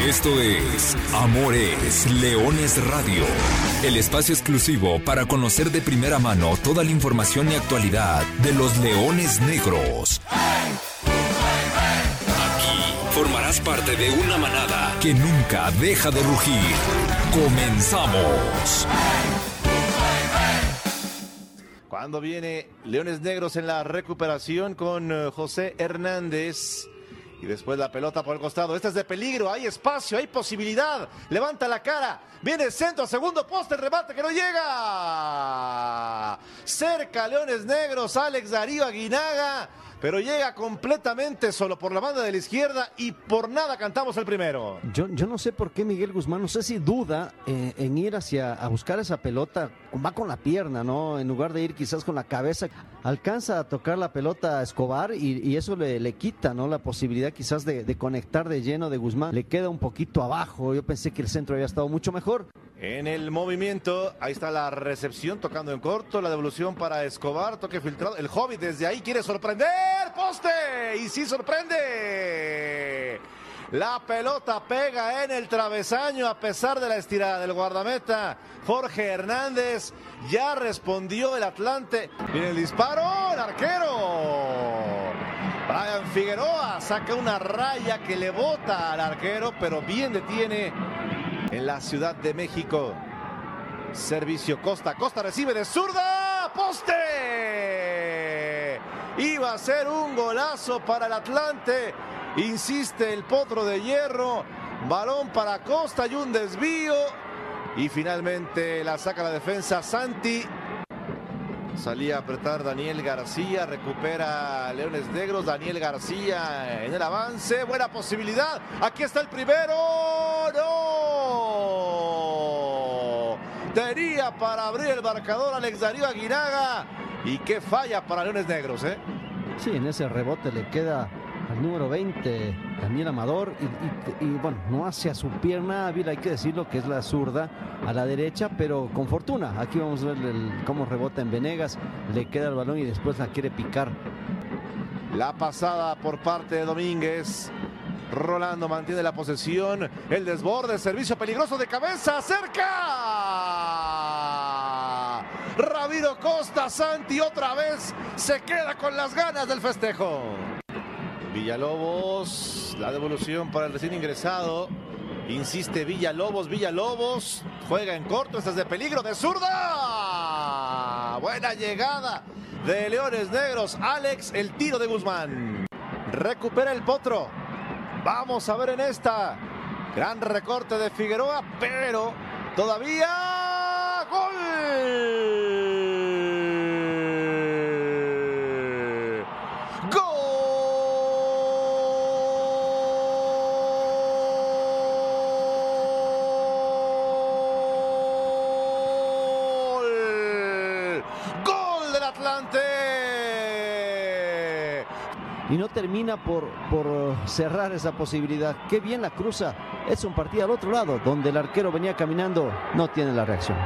Esto es Amores Leones Radio, el espacio exclusivo para conocer de primera mano toda la información y actualidad de los leones negros. Aquí formarás parte de una manada que nunca deja de rugir. Comenzamos. Cuando viene Leones Negros en la recuperación con eh, José Hernández. Y después la pelota por el costado. Este es de peligro. Hay espacio, hay posibilidad. Levanta la cara. Viene el centro, segundo poste, remate que no llega. Cerca Leones Negros, Alex Darío Aguinaga. Pero llega completamente solo por la banda de la izquierda y por nada cantamos el primero. Yo, yo no sé por qué Miguel Guzmán, no sé si duda eh, en ir hacia a buscar esa pelota, va con la pierna, ¿no? En lugar de ir quizás con la cabeza, alcanza a tocar la pelota a Escobar y, eso le, le, quita, ¿no? La posibilidad quizás de, de conectar de lleno de Guzmán. Le queda un poquito abajo, yo pensé que el centro había estado mucho mejor. En el movimiento, ahí está la recepción tocando en corto, la devolución para Escobar, toque filtrado. El Hobbit desde ahí quiere sorprender, poste, y sí sorprende. La pelota pega en el travesaño a pesar de la estirada del guardameta. Jorge Hernández ya respondió el Atlante. Viene el disparo, el arquero. Brian Figueroa saca una raya que le bota al arquero, pero bien detiene en la Ciudad de México. Servicio Costa. Costa recibe de zurda. Poste. Iba a ser un golazo para el Atlante. Insiste el potro de hierro. Balón para Costa y un desvío. Y finalmente la saca la defensa Santi. Salía a apretar Daniel García, recupera Leones Negros, Daniel García en el avance, buena posibilidad, aquí está el primero, no, para abrir el marcador Alex Darío Aguinaga y qué falla para Leones Negros, ¿eh? Sí, en ese rebote le queda al número 20, Daniel Amador, y, bueno, no hacia su pierna hábil, hay que decirlo que es la zurda a la derecha, pero con fortuna. Aquí vamos a ver cómo rebota en Venegas, le queda el balón y después la quiere picar. La pasada por parte de Domínguez. Rolando mantiene la posesión. El desborde, servicio peligroso de cabeza. ¡Cerca! Ramiro Costa Santi otra vez se queda con las ganas del festejo. Villalobos, la devolución para el recién ingresado. Insiste Villalobos, Villalobos. Juega en corto, esta es de peligro, de zurda. Buena llegada de Leones Negros. Alex, el tiro de Guzmán. Recupera el potro. Vamos a ver en esta. Gran recorte de Figueroa, pero todavía y no termina por, por cerrar esa posibilidad. Qué bien la cruza. Es un partido al otro lado, donde el arquero venía caminando, no tiene la reacción.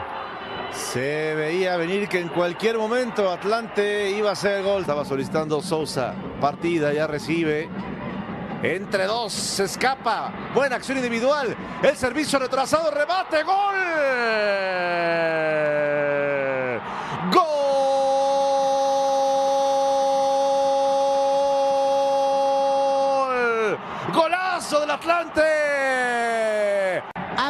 Se veía venir que en cualquier momento Atlante iba a hacer gol. Estaba solicitando Sousa. Partida, ya recibe. Entre dos, se escapa. Buena acción individual. El servicio retrasado, rebate, gol. Gol.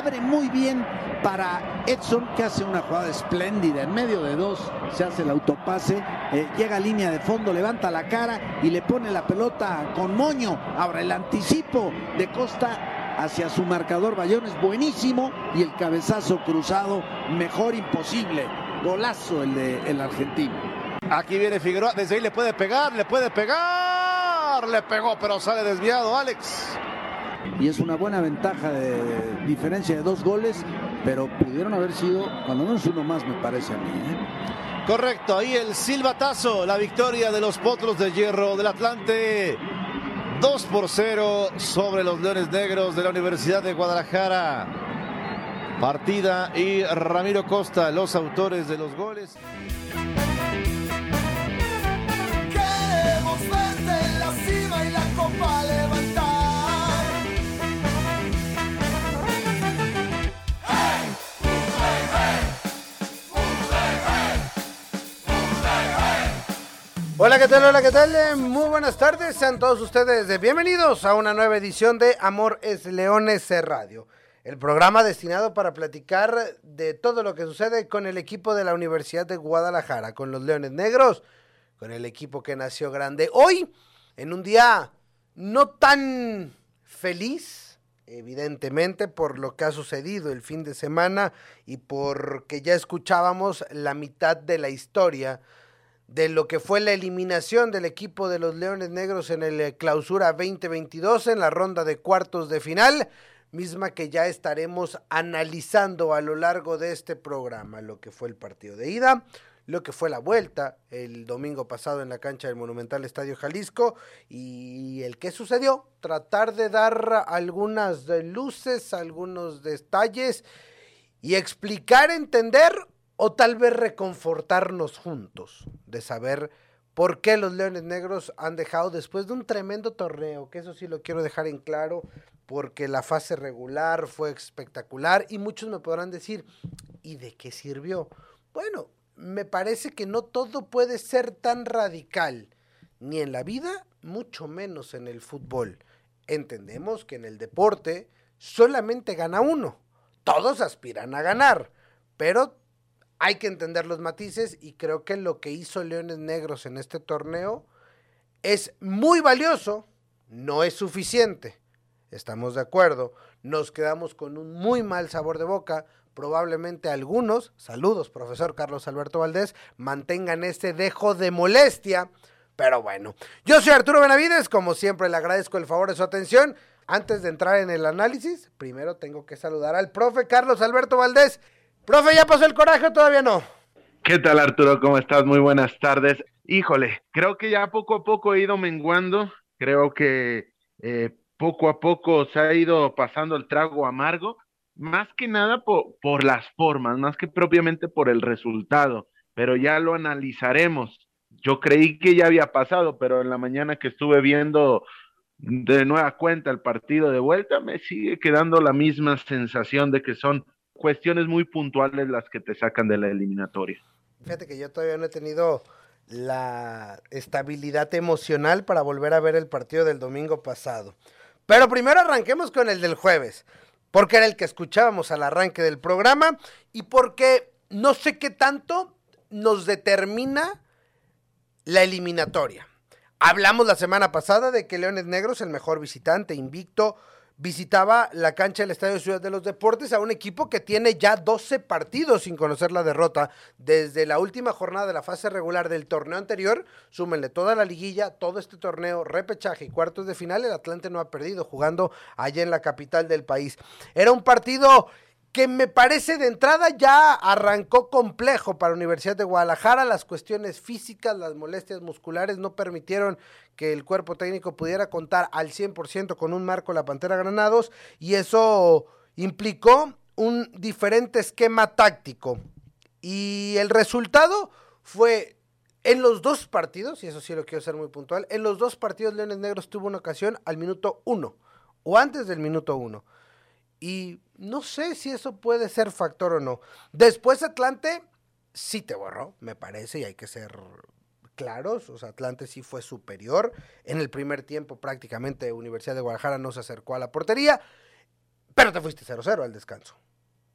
Abre muy bien para Edson, que hace una jugada espléndida. En medio de dos se hace el autopase, eh, llega a línea de fondo, levanta la cara y le pone la pelota con moño. Ahora el anticipo de Costa hacia su marcador Bayón es buenísimo y el cabezazo cruzado mejor imposible. Golazo el de el argentino. Aquí viene Figueroa, desde ahí le puede pegar, le puede pegar, le pegó, pero sale desviado Alex y es una buena ventaja de diferencia de dos goles, pero pudieron haber sido, cuando no es uno más, me parece a mí. ¿eh? Correcto, ahí el silbatazo, la victoria de los Potros de Hierro del Atlante. 2 por 0 sobre los Leones Negros de la Universidad de Guadalajara. Partida y Ramiro Costa, los autores de los goles. Hola, ¿qué tal? Hola, ¿qué tal? Muy buenas tardes, sean todos ustedes bienvenidos a una nueva edición de Amor es Leones Radio, el programa destinado para platicar de todo lo que sucede con el equipo de la Universidad de Guadalajara, con los Leones Negros, con el equipo que nació grande. Hoy, en un día no tan feliz, evidentemente, por lo que ha sucedido el fin de semana y porque ya escuchábamos la mitad de la historia de lo que fue la eliminación del equipo de los Leones Negros en el eh, clausura 2022 en la ronda de cuartos de final, misma que ya estaremos analizando a lo largo de este programa, lo que fue el partido de ida, lo que fue la vuelta el domingo pasado en la cancha del Monumental Estadio Jalisco y el que sucedió, tratar de dar algunas luces, algunos detalles y explicar, entender o tal vez reconfortarnos juntos de saber por qué los Leones Negros han dejado después de un tremendo torneo, que eso sí lo quiero dejar en claro, porque la fase regular fue espectacular y muchos me podrán decir, ¿y de qué sirvió? Bueno, me parece que no todo puede ser tan radical, ni en la vida, mucho menos en el fútbol. Entendemos que en el deporte solamente gana uno, todos aspiran a ganar, pero hay que entender los matices y creo que lo que hizo Leones Negros en este torneo es muy valioso, no es suficiente. Estamos de acuerdo, nos quedamos con un muy mal sabor de boca. Probablemente algunos, saludos profesor Carlos Alberto Valdés, mantengan este dejo de molestia. Pero bueno, yo soy Arturo Benavides, como siempre le agradezco el favor de su atención. Antes de entrar en el análisis, primero tengo que saludar al profe Carlos Alberto Valdés. Profe, ¿ya pasó el coraje o todavía no? ¿Qué tal Arturo? ¿Cómo estás? Muy buenas tardes. Híjole, creo que ya poco a poco he ido menguando. Creo que eh, poco a poco se ha ido pasando el trago amargo, más que nada por, por las formas, más que propiamente por el resultado, pero ya lo analizaremos. Yo creí que ya había pasado, pero en la mañana que estuve viendo de nueva cuenta el partido de vuelta, me sigue quedando la misma sensación de que son cuestiones muy puntuales las que te sacan de la eliminatoria. Fíjate que yo todavía no he tenido la estabilidad emocional para volver a ver el partido del domingo pasado. Pero primero arranquemos con el del jueves, porque era el que escuchábamos al arranque del programa y porque no sé qué tanto nos determina la eliminatoria. Hablamos la semana pasada de que Leones Negros, el mejor visitante, invicto, visitaba la cancha del Estadio Ciudad de los Deportes a un equipo que tiene ya 12 partidos sin conocer la derrota desde la última jornada de la fase regular del torneo anterior. Súmenle toda la liguilla, todo este torneo, repechaje y cuartos de final, el Atlante no ha perdido jugando allá en la capital del país. Era un partido que me parece de entrada ya arrancó complejo para Universidad de Guadalajara. Las cuestiones físicas, las molestias musculares no permitieron que el cuerpo técnico pudiera contar al 100% con un marco la Pantera Granados y eso implicó un diferente esquema táctico. Y el resultado fue en los dos partidos, y eso sí lo quiero ser muy puntual, en los dos partidos Leones Negros tuvo una ocasión al minuto uno o antes del minuto uno. Y no sé si eso puede ser factor o no. Después Atlante sí te borró, me parece, y hay que ser claros. O sea, Atlante sí fue superior. En el primer tiempo prácticamente Universidad de Guadalajara no se acercó a la portería, pero te fuiste 0-0 al descanso.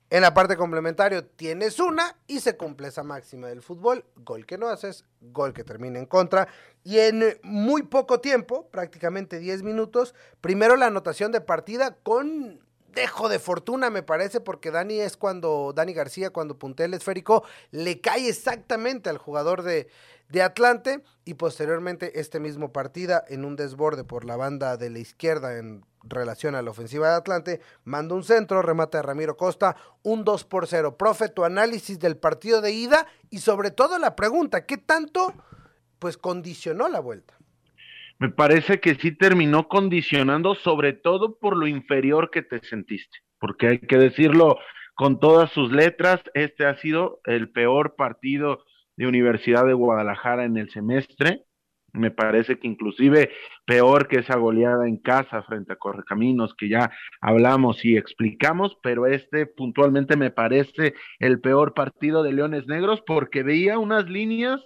En la parte complementaria tienes una y se cumple esa máxima del fútbol. Gol que no haces, gol que termina en contra. Y en muy poco tiempo, prácticamente 10 minutos, primero la anotación de partida con dejo de fortuna, me parece, porque Dani es cuando, Dani García, cuando puntea el esférico, le cae exactamente al jugador de, de Atlante y posteriormente este mismo partida en un desborde por la banda de la izquierda en relación a la ofensiva de Atlante, manda un centro, remata a Ramiro Costa, un 2 por 0. Profe, tu análisis del partido de ida y sobre todo la pregunta, ¿qué tanto pues condicionó la vuelta? Me parece que sí terminó condicionando, sobre todo por lo inferior que te sentiste, porque hay que decirlo con todas sus letras, este ha sido el peor partido de Universidad de Guadalajara en el semestre, me parece que inclusive peor que esa goleada en casa frente a Correcaminos que ya hablamos y explicamos, pero este puntualmente me parece el peor partido de Leones Negros porque veía unas líneas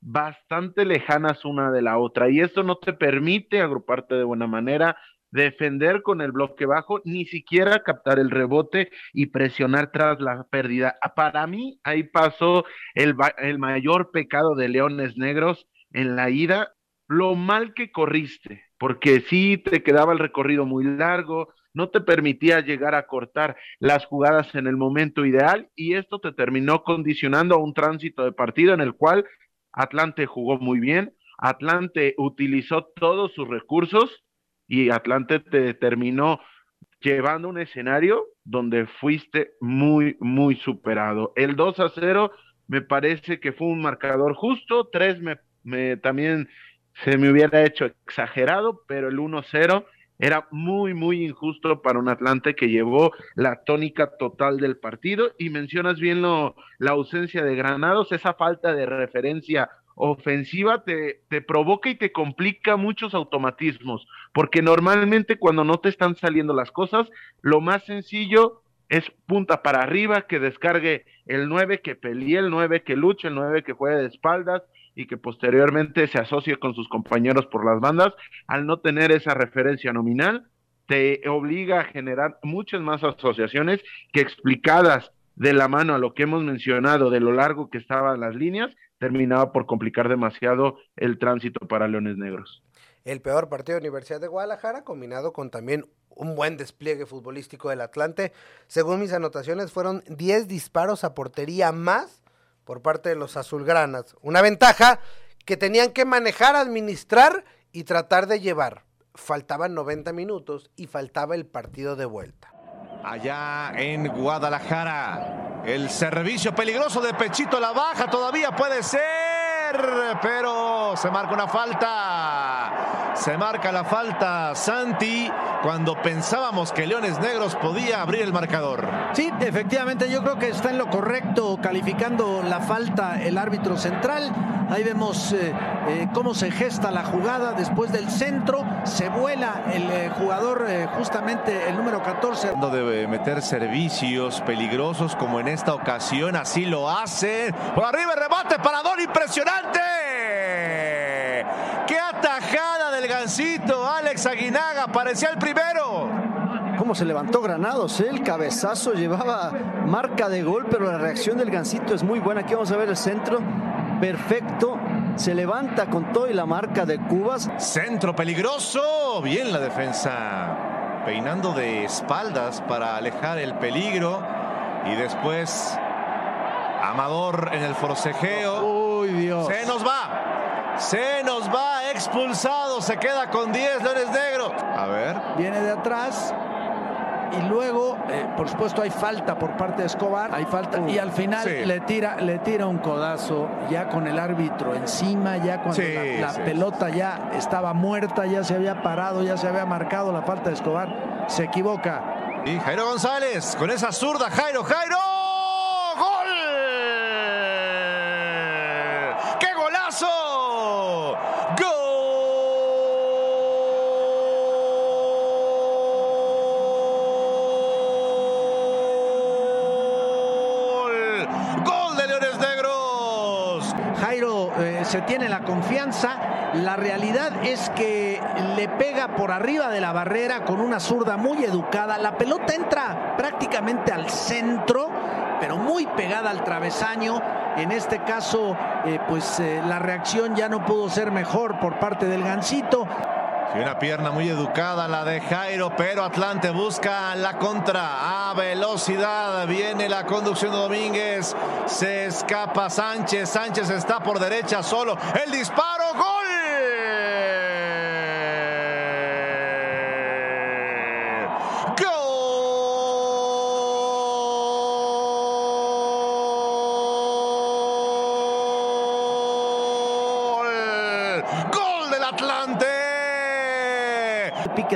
bastante lejanas una de la otra y esto no te permite agruparte de buena manera, defender con el bloque bajo, ni siquiera captar el rebote y presionar tras la pérdida. Para mí, ahí pasó el, el mayor pecado de Leones Negros en la ida, lo mal que corriste, porque sí te quedaba el recorrido muy largo, no te permitía llegar a cortar las jugadas en el momento ideal y esto te terminó condicionando a un tránsito de partido en el cual Atlante jugó muy bien, Atlante utilizó todos sus recursos y Atlante te terminó llevando un escenario donde fuiste muy, muy superado. El 2 a 0 me parece que fue un marcador justo, 3 me, me también se me hubiera hecho exagerado, pero el 1-0 era muy, muy injusto para un Atlante que llevó la tónica total del partido. Y mencionas bien lo, la ausencia de Granados, esa falta de referencia ofensiva te, te, provoca y te complica muchos automatismos, porque normalmente cuando no te están saliendo las cosas, lo más sencillo es punta para arriba, que descargue el 9, que pelee el 9, que luche el 9, que juegue de espaldas, y que posteriormente se asocie con sus compañeros por las bandas, al no tener esa referencia nominal, te obliga a generar muchas más asociaciones que explicadas de la mano a lo que hemos mencionado de lo largo que estaban las líneas, terminaba por complicar demasiado el tránsito para Leones Negros. El peor partido de Universidad de Guadalajara, combinado con también un buen despliegue futbolístico del Atlante. Según mis anotaciones, fueron 10 disparos a portería más por parte de los azulgranas. Una ventaja que tenían que manejar, administrar y tratar de llevar. Faltaban 90 minutos y faltaba el partido de vuelta. Allá en Guadalajara, el servicio peligroso de Pechito la baja todavía puede ser, pero se marca una falta. Se marca la falta Santi cuando pensábamos que Leones Negros podía abrir el marcador. Sí, efectivamente, yo creo que está en lo correcto calificando la falta el árbitro central. Ahí vemos eh, eh, cómo se gesta la jugada después del centro. Se vuela el eh, jugador, justamente el número 14. Debe meter servicios peligrosos como en esta ocasión, así lo hace. Por arriba el remate para Don, impresionante. ¡Qué atajada del gancito! Alex Aguinaga parecía el primero. Cómo se levantó Granados, el cabezazo llevaba marca de gol, pero la reacción del gancito es muy buena. Aquí vamos a ver el centro, perfecto. Se levanta con todo y la marca de Cubas. Centro peligroso, bien la defensa, peinando de espaldas para alejar el peligro y después Amador en el forcejeo. Uy, Dios. Se nos va. Se nos va expulsado. Se queda con 10 Leones Negros. A ver. Viene de atrás. Y luego, eh, por supuesto, hay falta por parte de Escobar. Hay falta. y al final sí. le, tira, le tira un codazo ya con el árbitro encima, ya cuando Sí, la, la sí, pelota ya estaba muerta, ya se había parado, ya se había marcado la falta de Escobar. Se equivoca. Y Jairo González con esa zurda. Jairo, Jairo. Eh, se tiene la confianza. La realidad es que le pega por arriba de la barrera con una zurda muy educada. La pelota entra prácticamente al centro, pero muy pegada al travesaño. En este caso, eh, pues eh, la reacción ya no pudo ser mejor por parte del Gancito. Sí, una pierna muy educada la de Jairo, pero Atlante busca la contra a velocidad. Viene la conducción de Domínguez. Se escapa Sánchez. Sánchez está por derecha solo. El disparo.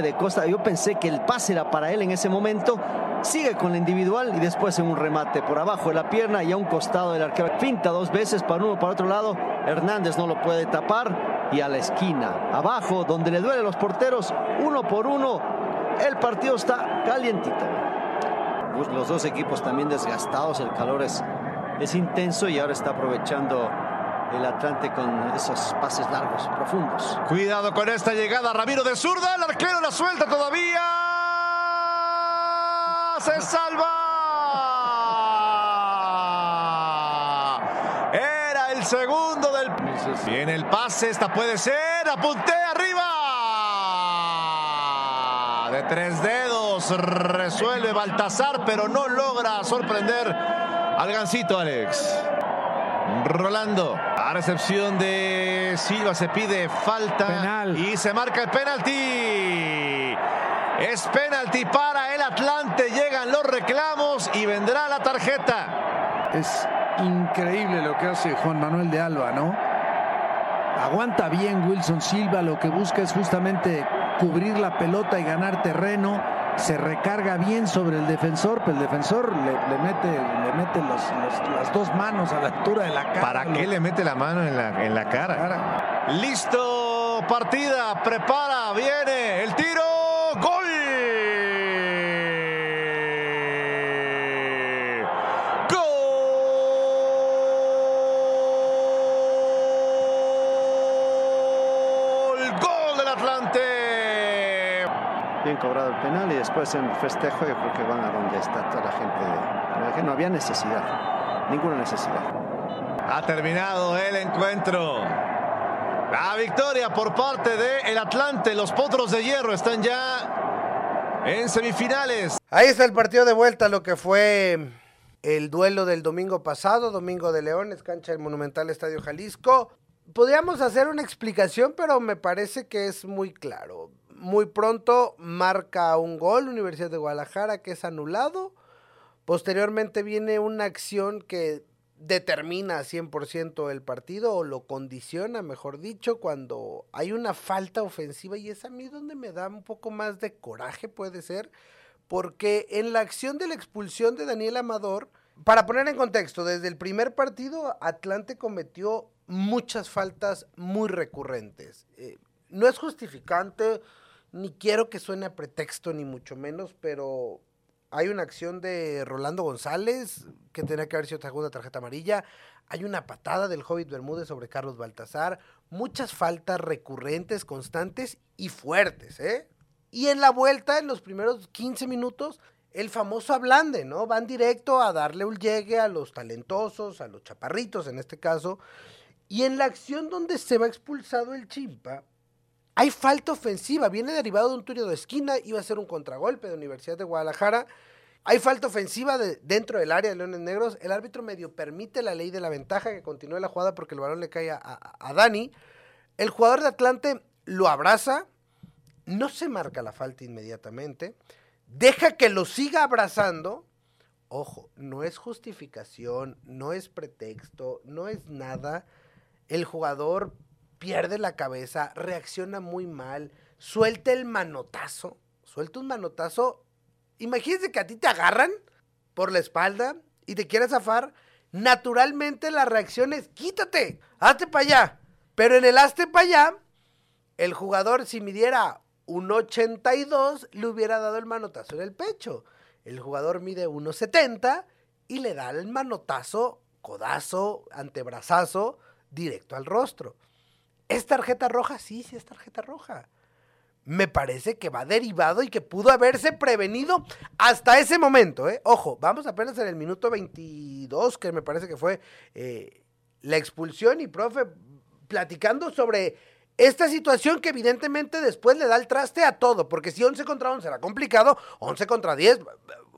De Costa, yo pensé que el pase era para él en ese momento. Sigue con la individual y después en un remate por abajo de la pierna y a un costado del arquero. Finta dos veces para uno, para otro lado. Hernández no lo puede tapar y a la esquina. Abajo, donde le duele a los porteros, uno por uno. El partido está calientito. Los dos equipos también desgastados, el calor es, es intenso y ahora está aprovechando el Atlante con esos pases largos, profundos. Cuidado con esta llegada, Ramiro de zurda, el arquero la suelta todavía. Se salva. Era el segundo del... Viene el pase, esta puede ser, apunté arriba. De tres dedos resuelve Baltasar, pero no logra sorprender al gancito, Alex. Rolando. A recepción de Silva se pide falta. Y se marca el penalti. Es penalti para el Atlante. Llegan los reclamos y vendrá la tarjeta. Es increíble lo que hace Juan Manuel de Alba, ¿no? Aguanta bien Wilson Silva. Lo que busca es justamente cubrir la pelota y ganar terreno se recarga bien sobre el defensor, pero el defensor le, mete, le mete las dos manos a la altura de la cara. ¿Para qué le mete la mano en la, en la cara? Listo, partida, prepara, viene el tiro, gol. Cobrado el penal y después en el festejo yo creo que van a donde está toda la gente. De, no había necesidad, ninguna necesidad. Ha terminado el encuentro. La victoria por parte de el Atlante. Los Potros de Hierro están ya en semifinales. Ahí está el partido de vuelta, lo que fue el duelo del domingo pasado, Domingo de Leones, cancha del Monumental Estadio Jalisco. Podríamos hacer una explicación, pero me parece que es muy claro muy pronto marca un gol Universidad de Guadalajara que es anulado. Posteriormente viene una acción que determina 100% el partido o lo condiciona, mejor dicho, cuando hay una falta ofensiva y es a mí donde me da un poco más de coraje, puede ser, porque en la acción de la expulsión de Daniel Amador, para poner en contexto, desde el primer partido Atlante cometió muchas faltas muy recurrentes. Eh, no es justificante, ni quiero que suene pretexto, ni mucho menos, pero hay una acción de Rolando González que tenía que haber sido segunda tarjeta amarilla. Hay una patada del Hobbit Bermúdez sobre Carlos Baltasar. Muchas faltas recurrentes, constantes y fuertes, ¿eh? Y en la vuelta, en los primeros 15 minutos, el famoso ablande, ¿no? Van directo a darle un llegue a los talentosos, a los chaparritos en este caso. Y en la acción donde se va expulsado el chimpa, hay falta ofensiva, viene derivado de un tiro de esquina, iba a ser un contragolpe de Universidad de Guadalajara. Hay falta ofensiva dentro del área de Leones Negros. El árbitro medio permite la ley de la ventaja que continúe la jugada porque el balón le cae a, Dani. El jugador de Atlante lo abraza, no se marca la falta inmediatamente, deja que lo siga abrazando. Ojo, no es justificación, no es pretexto, no es nada. El jugador pierde la cabeza, reacciona muy mal, suelta el manotazo, suelta un manotazo. Imagínense que a ti te agarran por la espalda y te quieres zafar. Naturalmente la reacción es quítate, hazte para allá. Pero en el hazte para allá, el jugador si midiera un 82 le hubiera dado el manotazo en el pecho. El jugador mide 1.70 y le da el manotazo, codazo, antebrazazo directo al rostro. ¿Es tarjeta roja? Sí, sí es tarjeta roja. Me parece que va derivado y que pudo haberse prevenido hasta ese momento. ¿eh? Ojo, vamos apenas en el minuto 22, que me parece que fue eh, la expulsión y profe platicando sobre esta situación que evidentemente después le da el traste a todo, porque si 11 contra 11 era complicado, 11 contra 10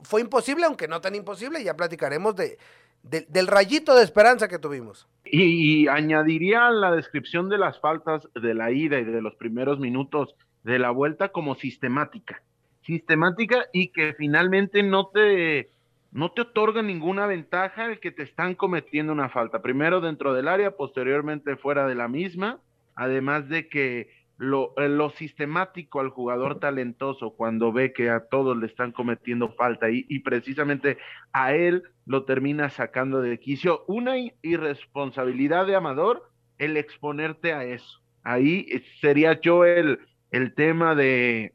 fue imposible, aunque no tan imposible, ya platicaremos de, del rayito de esperanza que tuvimos. Y, añadiría la descripción de las faltas de la ida y de los primeros minutos de la vuelta como sistemática. Sistemática y que finalmente no te, no te otorga ninguna ventaja el que te están cometiendo una falta. Primero dentro del área, posteriormente fuera de la misma. Además de que lo, eh, lo, sistemático al jugador talentoso cuando ve que a todos le están cometiendo falta y, y, precisamente a él lo termina sacando de quicio. Una irresponsabilidad de Amador el exponerte a eso. Ahí eh, sería yo el, el tema de,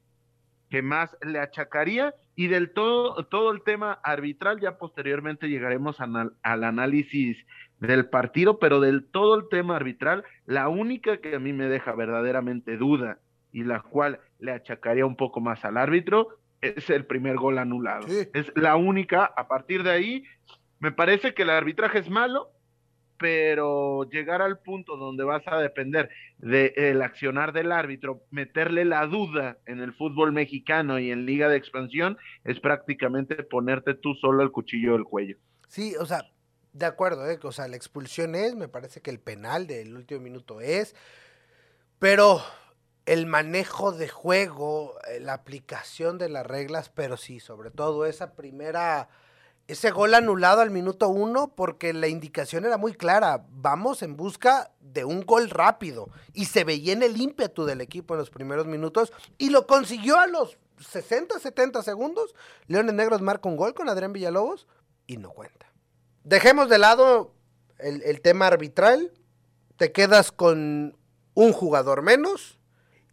que más le achacaría y del todo, todo el tema arbitral, ya posteriormente llegaremos al análisis del partido, pero del todo el tema arbitral, la única que a mí me deja verdaderamente duda y la cual le achacaría un poco más al árbitro es el primer gol anulado. Es la única, a partir de ahí, me parece que el arbitraje es malo, pero llegar al punto donde vas a depender del accionar del árbitro, meterle la duda en el fútbol mexicano y en liga de expansión, es prácticamente ponerte tú solo el cuchillo del cuello. Sí, o sea, de acuerdo, ¿eh? o sea, la expulsión es, me parece que el penal del último minuto es, pero el manejo de juego, eh, la aplicación de las reglas, pero sí, sobre todo esa primera ese gol anulado al minuto uno porque la indicación era muy clara. Vamos en busca de un gol rápido. Y se veía en el ímpetu del equipo en los primeros minutos y lo consiguió a los 60, 70 segundos. Leones Negros marca un gol con Adrián Villalobos y no cuenta. Dejemos de lado el, el tema arbitral. Te quedas con un jugador menos.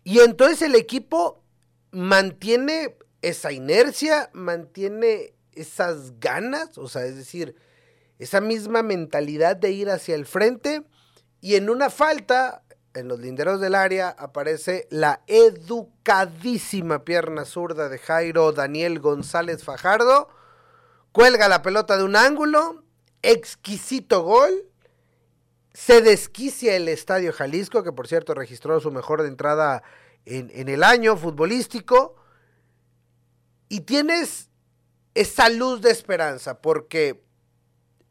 Y entonces el equipo mantiene esa inercia, mantiene esas ganas, o sea, es decir, esa misma mentalidad de ir hacia el frente y en una falta, en los linderos del área, aparece la educadísima pierna zurda de Jairo Daniel González Fajardo, cuelga la pelota de un ángulo, exquisito gol, se desquicia el Estadio Jalisco, que por cierto registró su mejor entrada en, en el año futbolístico, y tienes esa luz de esperanza, porque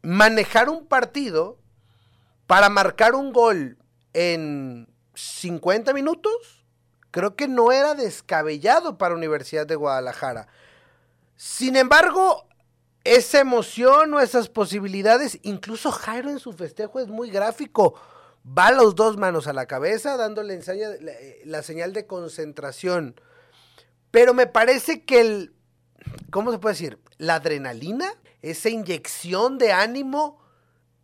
manejar un partido para marcar un gol en 50 minutos, creo que no era descabellado para Universidad de Guadalajara. Sin embargo, esa emoción o esas posibilidades, incluso Jairo en su festejo es muy gráfico. Va las dos manos a la cabeza, dándole la señal de concentración. Pero me parece que el, ¿cómo se puede decir? La adrenalina, esa inyección de ánimo,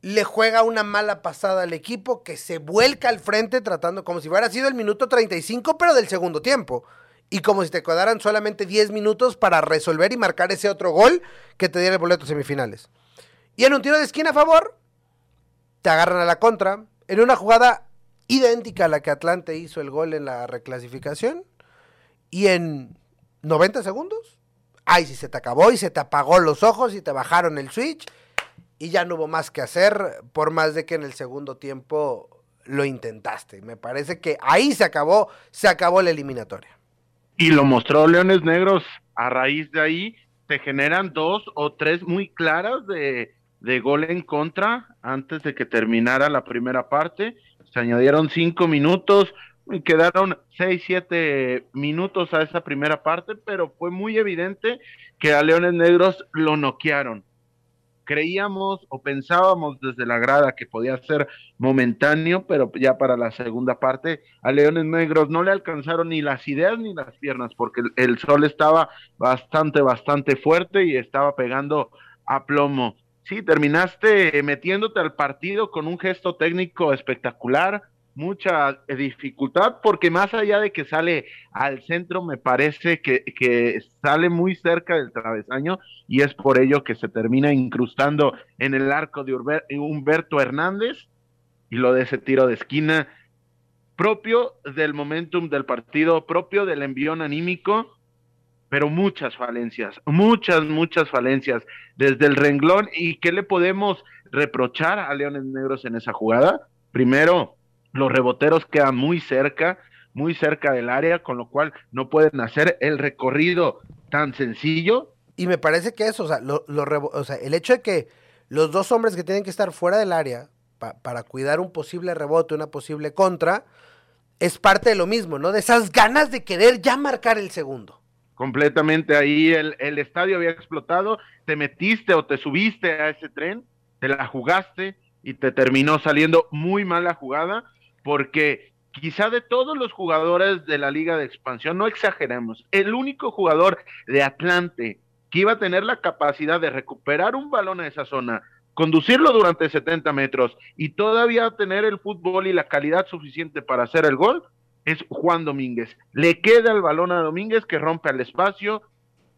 le juega una mala pasada al equipo que se vuelca al frente tratando como si hubiera sido el minuto 35, pero del segundo tiempo. Y como si te quedaran solamente 10 minutos para resolver y marcar ese otro gol que te diera el boleto semifinales. Y en un tiro de esquina a favor, te agarran a la contra. En una jugada idéntica a la que Atlante hizo el gol en la reclasificación. Y en 90 segundos ay, si se te acabó y se te apagó los ojos y te bajaron el switch y ya no hubo más que hacer, por más de que en el segundo tiempo lo intentaste. Me parece que ahí se acabó, se acabó la eliminatoria. Y lo mostró Leones Negros, a raíz de ahí te generan dos o tres muy claras de, de gol en contra antes de que terminara la primera parte. Se añadieron cinco minutos, quedaron 6, 7 minutos a esa primera parte, pero fue muy evidente que a Leones Negros lo noquearon. Creíamos o pensábamos desde la grada que podía ser momentáneo, pero ya para la segunda parte a Leones Negros no le alcanzaron ni las ideas ni las piernas, porque el, sol estaba bastante, bastante fuerte y estaba pegando a plomo. Sí, terminaste metiéndote al partido con un gesto técnico espectacular, mucha dificultad porque más allá de que sale al centro me parece que, que, sale muy cerca del travesaño y es por ello que se termina incrustando en el arco de Humberto Hernández y lo de ese tiro de esquina propio del momentum del partido, propio del envión anímico, pero muchas falencias, muchas, muchas falencias desde el renglón y qué le podemos reprochar a Leones Negros en esa jugada. Primero, los reboteros quedan muy cerca, muy cerca del área, con lo cual no pueden hacer el recorrido tan sencillo. Y me parece que eso, o sea, lo, o sea el hecho de que los dos hombres que tienen que estar fuera del área para cuidar un posible rebote, una posible contra, es parte de lo mismo, ¿no? De esas ganas de querer ya marcar el segundo. Completamente ahí el, el estadio había explotado, te metiste o te subiste a ese tren, te la jugaste y te terminó saliendo muy mala jugada porque quizá de todos los jugadores de la liga de expansión, no exageremos, el único jugador de Atlante que iba a tener la capacidad de recuperar un balón a esa zona, conducirlo durante 70 metros y todavía tener el fútbol y la calidad suficiente para hacer el gol, es Juan Domínguez. Le queda el balón a Domínguez que rompe al espacio.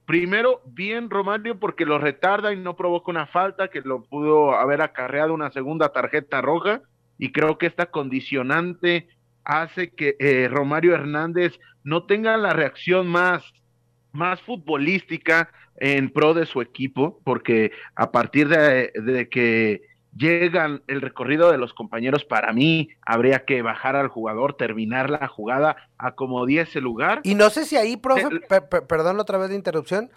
Primero, bien Romario porque lo retarda y no provoca una falta que lo pudo haber acarreado una segunda tarjeta roja. Y creo que esta condicionante hace que eh, Romario Hernández no tenga la reacción más, más futbolística en pro de su equipo, porque a partir de, de que llegan el recorrido de los compañeros, para mí habría que bajar al jugador, terminar la jugada, acomodar ese lugar. Y no sé si ahí, profe, perdón otra vez de interrupción,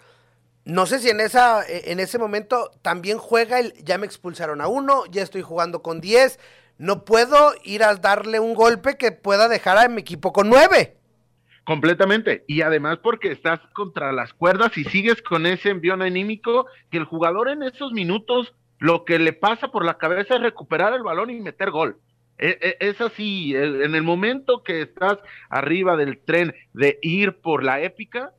no sé si en, esa, en ese momento también juega el, ya me expulsaron a uno, ya estoy jugando con 10, no puedo ir a darle un golpe que pueda dejar a mi equipo con 9. Completamente. Y además porque estás contra las cuerdas y sigues con ese envión anímico que el jugador en esos minutos lo que le pasa por la cabeza es recuperar el balón y meter gol. E, e, es, así, en el momento que estás arriba del tren de ir por la épica,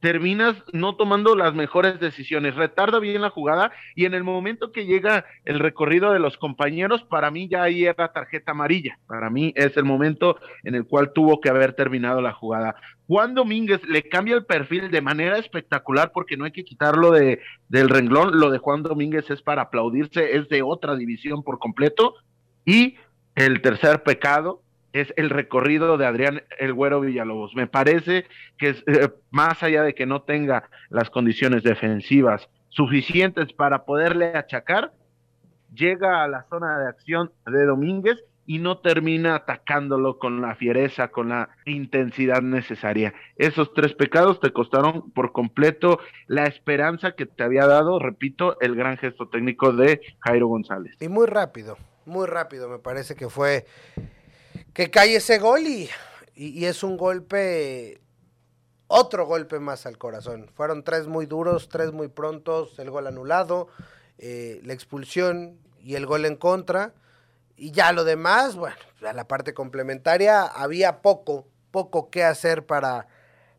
terminas no tomando las mejores decisiones, retarda bien la jugada y en el momento que llega el recorrido de los compañeros, para mí ya ahí era tarjeta amarilla, para mí es el momento en el cual tuvo que haber terminado la jugada. Juan Domínguez le cambia el perfil de manera espectacular porque no hay que quitarlo de, del renglón, lo de Juan Domínguez es para aplaudirse, es de otra división por completo. Y el tercer pecado es el recorrido de Adrián El Güero Villalobos. Me parece que es, eh, más allá de que no tenga las condiciones defensivas suficientes para poderle achacar, llega a la zona de acción de Domínguez y no termina atacándolo con la fiereza, con la intensidad necesaria. Esos tres pecados te costaron por completo la esperanza que te había dado, repito, el gran gesto técnico de Jairo González. Y muy rápido, muy rápido, me parece que fue que cae ese gol y, y, es un golpe, otro golpe más al corazón. Fueron tres muy duros, tres muy prontos, el gol anulado, eh, la expulsión y el gol en contra. Y ya lo demás, bueno, a la parte complementaria había poco, poco que hacer para,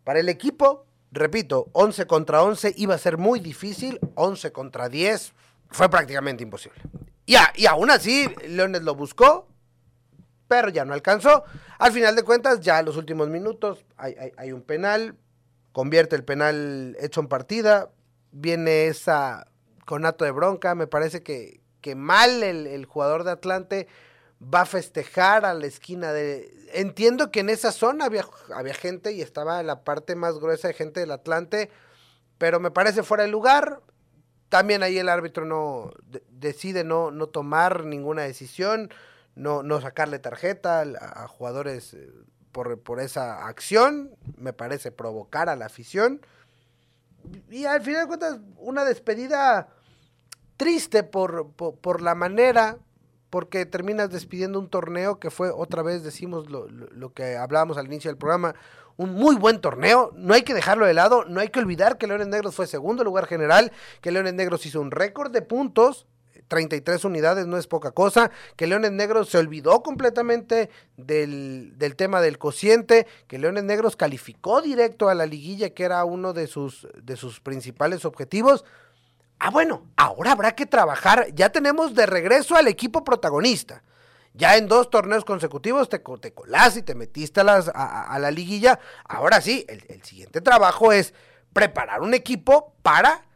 para el equipo. Repito, 11 contra 11 iba a ser muy difícil, 11 contra 10 fue prácticamente imposible. Y, y aún así, Leones lo buscó, pero ya no alcanzó. Al final de cuentas, ya en los últimos minutos hay, un penal, convierte el penal hecho en partida, viene esa conato de bronca, me parece que, que mal el, jugador de Atlante va a festejar a la esquina de... Entiendo que en esa zona había, había gente y estaba la parte más gruesa de gente del Atlante, pero me parece fuera de lugar. También ahí el árbitro no decide no, no tomar ninguna decisión no, no sacarle tarjeta a, jugadores eh, por, por, esa acción, me parece provocar a la afición. Y al final de cuentas, una despedida triste por, por, la manera, porque terminas despidiendo un torneo que fue, otra vez decimos lo, lo, que hablábamos al inicio del programa, un muy buen torneo, no hay que dejarlo de lado, no hay que olvidar que Leones Negros fue segundo lugar general, que Leones Negros hizo un récord de puntos, 33 unidades no es poca cosa, que Leones Negros se olvidó completamente del, del, tema del cociente, que Leones Negros calificó directo a la liguilla, que era uno de sus, de sus principales objetivos. Ah, bueno, ahora habrá que trabajar, ya tenemos de regreso al equipo protagonista. Ya en dos torneos consecutivos te, te colás y te metiste a, la liguilla. Ahora sí, el siguiente trabajo es preparar un equipo para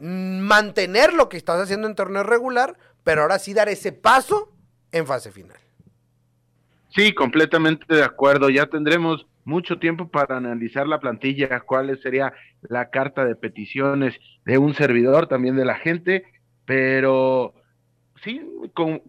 mantener lo que estás haciendo en torneo regular, pero ahora sí dar ese paso en fase final. Sí, completamente de acuerdo. Ya tendremos mucho tiempo para analizar la plantilla, cuál sería la carta de peticiones de un servidor, también de la gente, pero sí,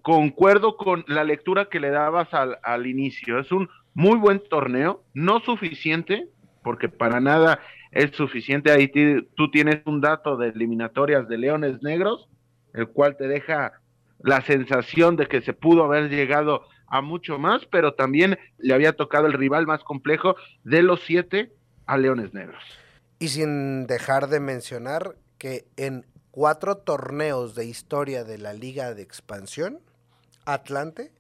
concuerdo con la lectura que le dabas al, al inicio. Es un muy buen torneo, no suficiente, porque para nada es suficiente. Ahí tú tienes un dato de eliminatorias de Leones Negros, el cual te deja la sensación de que se pudo haber llegado a mucho más, pero también le había tocado el rival más complejo de los siete a Leones Negros. Y sin dejar de mencionar que en cuatro torneos de historia de la Liga de Expansión, Atlante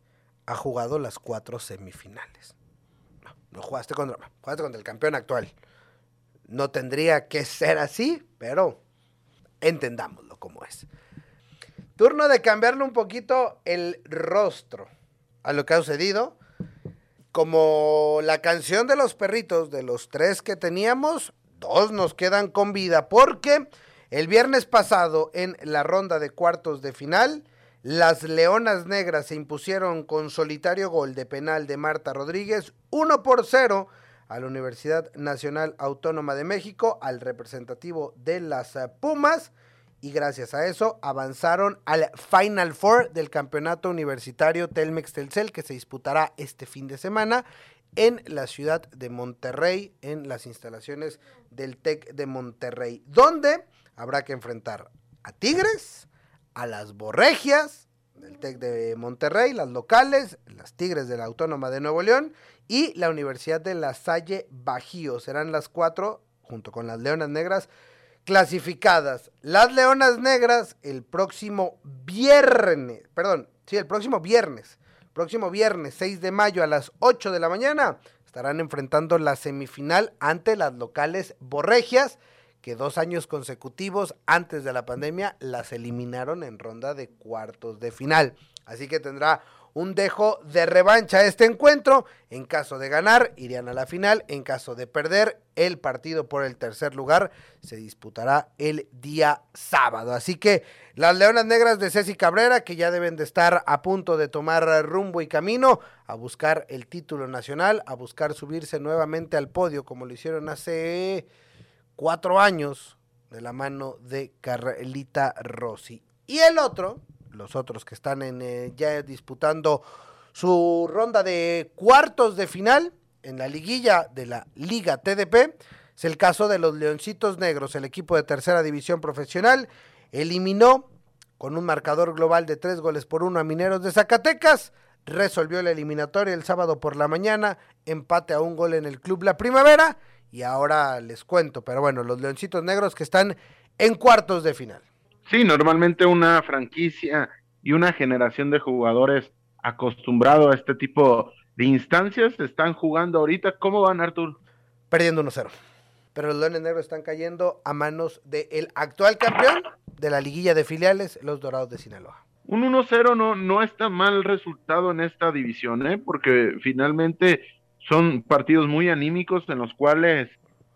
ha jugado las cuatro semifinales. No, no jugaste contra, jugaste contra el campeón actual. No tendría que ser así, pero entendámoslo como es. Turno de cambiarle un poquito el rostro a lo que ha sucedido. como la canción de los perritos, de los tres que teníamos, dos nos quedan con vida, porque el viernes pasado en la ronda de cuartos de final, las Leonas Negras se impusieron con solitario gol de penal de Marta Rodríguez, 1 por 0 a la Universidad Nacional Autónoma de México, al representativo de las Pumas, y gracias a eso avanzaron al Final Four del campeonato universitario Telmex Telcel que se disputará este fin de semana en la ciudad de Monterrey, en las instalaciones del TEC de Monterrey, donde habrá que enfrentar a Tigres, a las Borregias del TEC de Monterrey, las locales, las Tigres de la Autónoma de Nuevo León y la Universidad de La Salle Bajío. Serán las cuatro, junto con las Leonas Negras, clasificadas. Las Leonas Negras el próximo viernes, perdón, sí, el próximo viernes, próximo viernes 6 de mayo a las 8 de la mañana estarán enfrentando la semifinal ante las locales Borregias, que dos años consecutivos antes de la pandemia las eliminaron en ronda de cuartos de final. Así que tendrá un dejo de revancha a este encuentro. En caso de ganar, irían a la final. En caso de perder, el partido por el tercer lugar se disputará el día sábado. Así que las Leonas Negras de Ceci Cabrera, que ya deben de estar a punto de tomar rumbo y camino a buscar el título nacional, a buscar subirse nuevamente al podio, como lo hicieron hace cuatro años, de la mano de Carlita Rossi. Y el otro, los otros que están en, eh, ya disputando su ronda de cuartos de final en la liguilla de la Liga TDP. Es el caso de los Leoncitos Negros, el equipo de tercera división profesional. Eliminó con un marcador global de tres goles por uno a Mineros de Zacatecas. Resolvió la eliminatoria el sábado por la mañana. Empate a un gol en el Club La Primavera. Y ahora les cuento, pero bueno, los Leoncitos Negros que están en cuartos de final. Sí, normalmente una franquicia y una generación de jugadores acostumbrado a este tipo de instancias están jugando ahorita. ¿Cómo van, Artur? Perdiendo 1-0. Pero los Leones Negros están cayendo a manos del actual campeón de la liguilla de filiales, los Dorados de Sinaloa. Un 1-0 no, no está mal resultado en esta división, ¿eh? porque finalmente son partidos muy anímicos en los cuales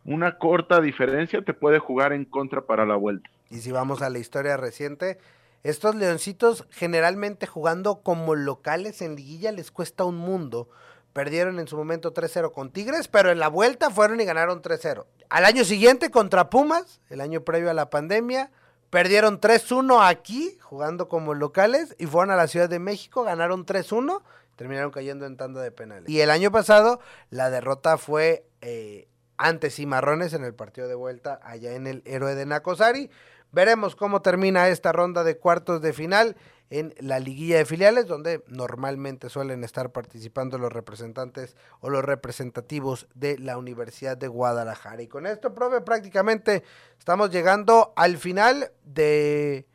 una corta diferencia te puede jugar en contra para la vuelta. Y si vamos a la historia reciente, estos leoncitos generalmente jugando como locales en liguilla les cuesta un mundo. Perdieron en su momento 3-0 con Tigres, pero en la vuelta fueron y ganaron 3-0. Al año siguiente contra Pumas, el año previo a la pandemia, perdieron 3-1 aquí, jugando como locales, y fueron a la Ciudad de México, ganaron 3-1, terminaron cayendo en tanda de penales. Y el año pasado la derrota fue eh, ante Cimarrones en el partido de vuelta allá en el Héroe de Nacosari. Veremos cómo termina esta ronda de cuartos de final en la liguilla de filiales, donde normalmente suelen estar participando los representantes o los representativos de la Universidad de Guadalajara. Y con esto, profe, prácticamente estamos llegando al final de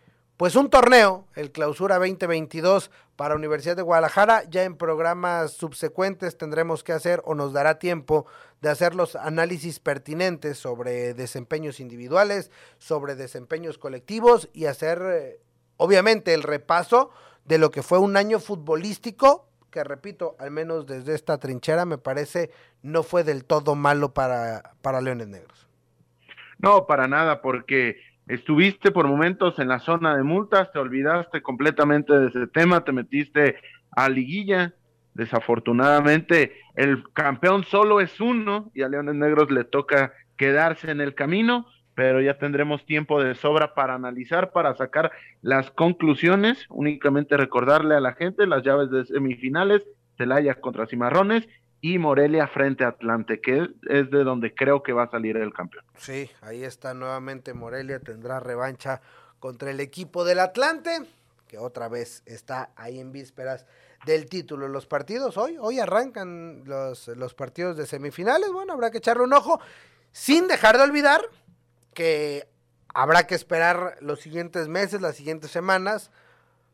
pues un torneo, el Clausura 2022 para Universidad de Guadalajara. Ya en programas subsecuentes tendremos que hacer o nos dará tiempo de hacer los análisis pertinentes sobre desempeños individuales, sobre desempeños colectivos y hacer eh, obviamente el repaso de lo que fue un año futbolístico que repito, al menos desde esta trinchera me parece no fue del todo malo para, para Leones Negros. No, para nada, porque estuviste por momentos en la zona de multas, te olvidaste completamente de ese tema, te metiste a liguilla. Desafortunadamente, el campeón solo es uno y a Leones Negros le toca quedarse en el camino, pero ya tendremos tiempo de sobra para analizar, para sacar las conclusiones. Únicamente recordarle a la gente las llaves de semifinales, Celaya contra Cimarrones y Morelia frente a Atlante, que es de donde creo que va a salir el campeón. Sí, ahí está nuevamente Morelia, tendrá revancha contra el equipo del Atlante, que otra vez está ahí en vísperas del título. Los partidos hoy, hoy arrancan los, los partidos de semifinales, bueno, habrá que echarle un ojo, sin dejar de olvidar que habrá que esperar los siguientes meses, las siguientes semanas,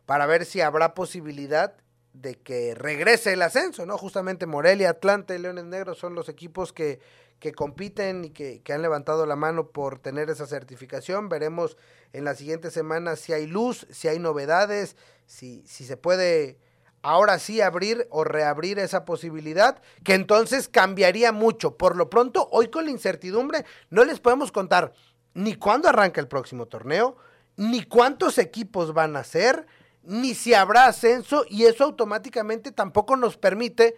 para ver si habrá posibilidad de que regrese el ascenso, ¿no? Justamente Morelia, Atlante, Leones Negros son los equipos que, que compiten y que, que, han levantado la mano por tener esa certificación. Veremos en las siguientes semanas si hay luz, si hay novedades, si, si se puede ahora sí abrir o reabrir esa posibilidad, que entonces cambiaría mucho. Por lo pronto, hoy con la incertidumbre, no les podemos contar ni cuándo arranca el próximo torneo, ni cuántos equipos van a ser, ni si habrá ascenso, y eso automáticamente tampoco nos permite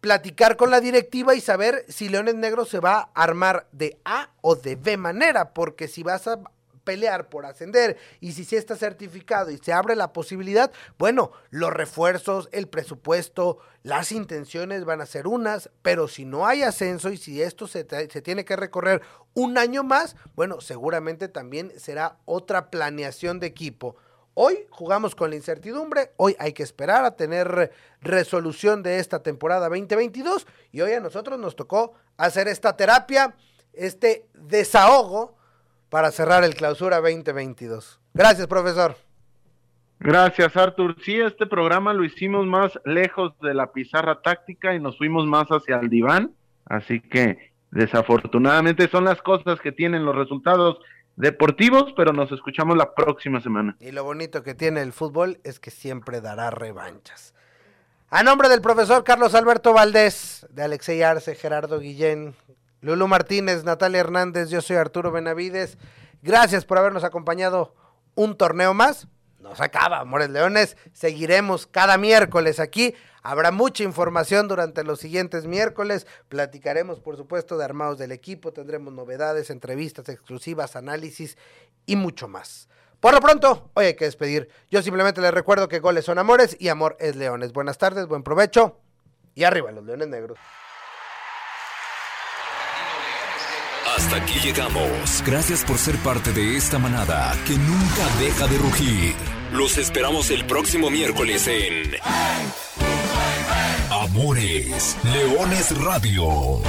platicar con la directiva y saber si Leones Negros se va a armar de A o de B manera, porque si vas a pelear por ascender y si sí está certificado y se abre la posibilidad, bueno, los refuerzos, el presupuesto, las intenciones van a ser unas, pero si no hay ascenso y si esto se, se tiene que recorrer un año más, bueno, seguramente también será otra planeación de equipo. Hoy jugamos con la incertidumbre, hoy hay que esperar a tener resolución de esta temporada 2022 y hoy a nosotros nos tocó hacer esta terapia, este desahogo para cerrar el clausura 2022. Gracias, profesor. Gracias, Artur. Sí, este programa lo hicimos más lejos de la pizarra táctica y nos fuimos más hacia el diván, así que desafortunadamente son las cosas que tienen los resultados deportivos, pero nos escuchamos la próxima semana. Y lo bonito que tiene el fútbol es que siempre dará revanchas. A nombre del profesor Carlos Alberto Valdés, de Alexey Arce, Gerardo Guillén, Lulu Martínez, Natalia Hernández, yo soy Arturo Benavides. Gracias por habernos acompañado un torneo más. Nos acaba, Amores Leones. Seguiremos cada miércoles aquí Habrá mucha información durante los siguientes miércoles. Platicaremos, por supuesto, de armados del equipo. Tendremos novedades, entrevistas exclusivas, análisis y mucho más. Por lo pronto, hoy hay que despedir. Yo simplemente les recuerdo que goles son amores y amor es leones. Buenas tardes, buen provecho y arriba los leones negros. Hasta aquí llegamos. Gracias por ser parte de esta manada que nunca deja de rugir. Los esperamos el próximo miércoles en Amores Leones Radio.